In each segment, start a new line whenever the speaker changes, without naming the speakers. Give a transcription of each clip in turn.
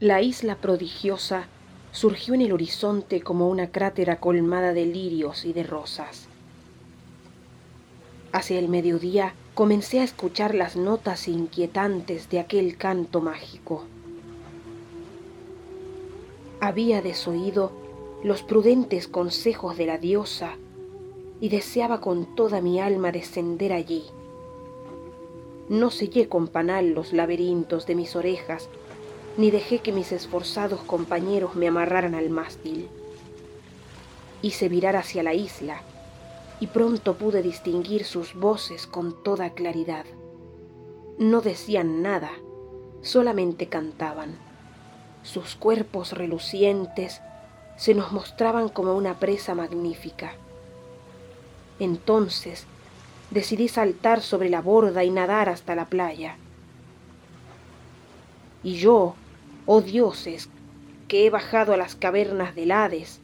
La isla prodigiosa surgió en el horizonte como una crátera colmada de lirios y de rosas. Hacia el mediodía comencé a escuchar las notas inquietantes de aquel canto mágico. Había desoído los prudentes consejos de la diosa y deseaba con toda mi alma descender allí. No sellé con panal los laberintos de mis orejas, ni dejé que mis esforzados compañeros me amarraran al mástil. Hice virar hacia la isla, y pronto pude distinguir sus voces con toda claridad. No decían nada, solamente cantaban. Sus cuerpos relucientes se nos mostraban como una presa magnífica. Entonces decidí saltar sobre la borda y nadar hasta la playa. Y yo, oh dioses, que he bajado a las cavernas del Hades,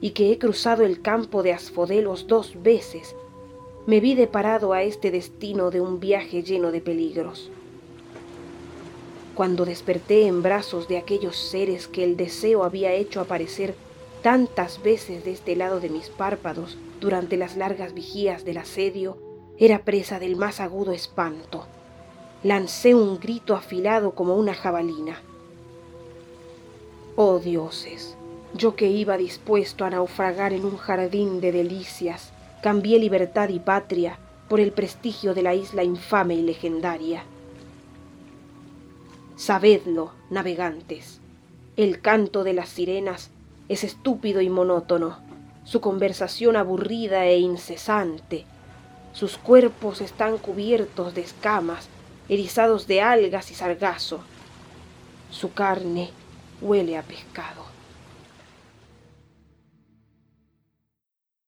y que he cruzado el campo de Asfodelos dos veces, me vi deparado a este destino de un viaje lleno de peligros. Cuando desperté en brazos de aquellos seres que el deseo había hecho aparecer tantas veces de este lado de mis párpados durante las largas vigías del asedio, era presa del más agudo espanto. Lancé un grito afilado como una jabalina. Oh dioses, yo que iba dispuesto a naufragar en un jardín de delicias, cambié libertad y patria por el prestigio de la isla infame y legendaria. Sabedlo, navegantes, el canto de las sirenas es estúpido y monótono, su conversación aburrida e incesante, sus cuerpos están cubiertos de escamas, erizados de algas y sargazo, su carne huele a pescado.